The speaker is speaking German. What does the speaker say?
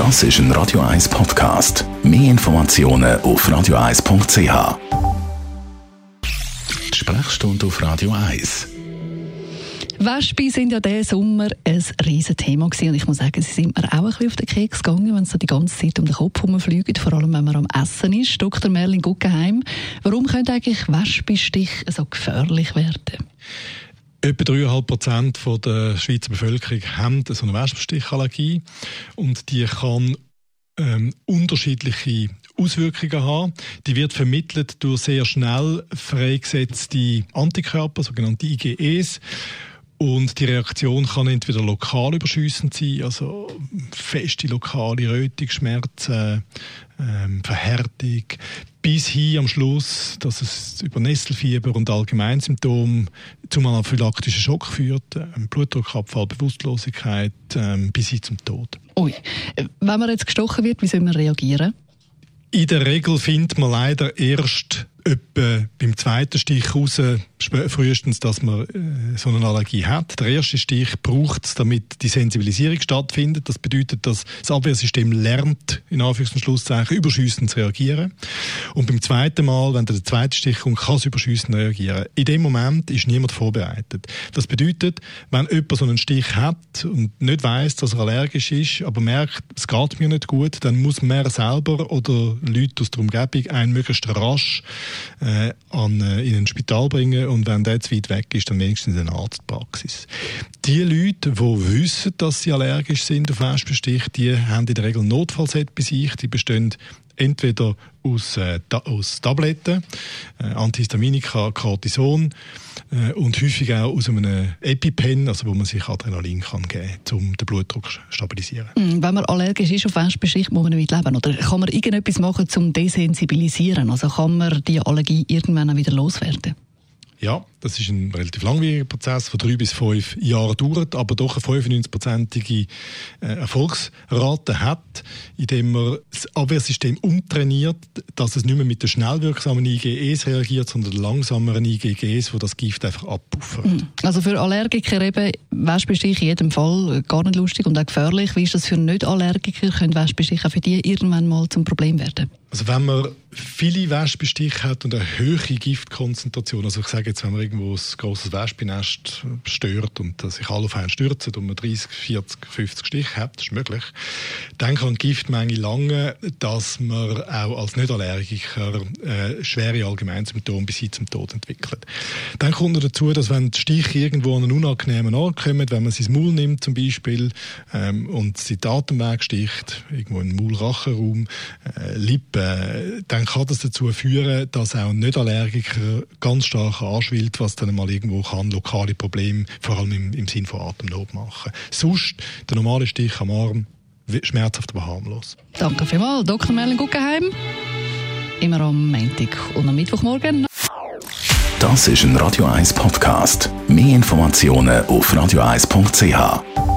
Das ist ein Radio 1 Podcast. Mehr Informationen auf radio1.ch. Die Sprechstunde auf Radio 1. Wespen sind ja diesen Sommer ein riesen Thema und ich muss sagen, sie sind mir auch ein bisschen auf den Keks gegangen, wenn sie die ganze Zeit um den Kopf herumfliegen, vor allem wenn man am Essen ist. Dr. Merlin Guggenheim, warum können eigentlich Wespenstich so gefährlich werden? Etwa 3,5 Prozent der Schweizer Bevölkerung haben so eine Wespenstichallergie und die kann ähm, unterschiedliche Auswirkungen haben. Die wird vermittelt durch sehr schnell freigesetzte Antikörper, sogenannte IgEs. Und die Reaktion kann entweder lokal überschüssend sein, also feste lokale Rötungsschmerzen, ähm, Verhärtung, bis hin am Schluss, dass es über Nesselfieber und Allgemeinsymptome zum anaphylaktischen Schock führt, Blutdruckabfall, Bewusstlosigkeit, ähm, bis hin zum Tod. Ui, wenn man jetzt gestochen wird, wie soll man reagieren? In der Regel findet man leider erst etwa beim zweiten Stich raus, frühestens, dass man äh, so eine Allergie hat. Der erste Stich braucht es, damit die Sensibilisierung stattfindet. Das bedeutet, dass das Abwehrsystem lernt, in Anführungs- und Schlusszeichen, überschüssend zu reagieren. Und beim zweiten Mal, wenn der zweite Stich kommt, kann es überschüssend reagieren. In dem Moment ist niemand vorbereitet. Das bedeutet, wenn jemand so einen Stich hat und nicht weiß, dass er allergisch ist, aber merkt, es geht mir nicht gut, dann muss man selber oder Leute aus der Umgebung einen möglichst rasch äh, an, äh, in ein Spital bringen und wenn der zu weit weg ist, dann wenigstens in eine Arztpraxis. Die Leute, die wissen, dass sie allergisch sind auf Wespenstich, die haben in der Regel Notfallset bei sich. Die bestehen entweder aus, äh, aus Tabletten, äh, Antihistaminika, Cortison äh, und häufig auch aus einem EpiPen, also wo man sich Adrenalin kann geben kann, um den Blutdruck zu stabilisieren. Mm, wenn man allergisch ist auf Wespenstich, muss man damit leben? Oder kann man irgendetwas machen, um desensibilisieren? Also kann man die Allergie irgendwann wieder loswerden? Ja, das ist ein relativ langwieriger Prozess, der drei bis fünf Jahre dauert, aber doch eine 95-prozentige äh, Erfolgsrate hat, indem man das Abwehrsystem umtrainiert, dass es nicht mehr mit den schnell wirksamen IgEs reagiert, sondern den langsameren IgGs, wo das Gift einfach abpuffert. Hm. Also für Allergiker eben Wespenstich in jedem Fall gar nicht lustig und auch gefährlich. Wie ist das für Nicht-Allergiker? Können Wespenstiche auch für die irgendwann mal zum Problem werden? Also wenn man viele Wespenstiche hat und eine hohe Giftkonzentration, also ich sage jetzt, wenn man irgendwo ein grosses Wespennest stört und sich alle auf einen stürzen und man 30, 40, 50 Stiche hat, das ist möglich, dann kann die Giftmenge lange, dass man auch als Nicht-Allergiker äh, schwere Allgemeinsymptome bis hin zum Tod entwickelt. Dann kommt noch dazu, dass wenn die Stiche irgendwo an einen unangenehmen Ort kommen, wenn man sie ins Maul nimmt zum Beispiel ähm, und sie den Atemweg sticht, irgendwo in den Maul-Rachenraum, äh, Lippen, äh, dann kann das dazu führen, dass auch Nicht-Allergiker ganz stark anschwillt, was dann mal irgendwo kann lokale Probleme, vor allem im, im Sinn von Atemnot machen. Sonst, der normale Stich am Arm, schmerzhaft, aber harmlos. Danke vielmals, Dr. Merlin Guggenheim. Immer am Montag und am Mittwochmorgen. Das ist ein Radio 1 Podcast. Mehr Informationen auf radio1.ch.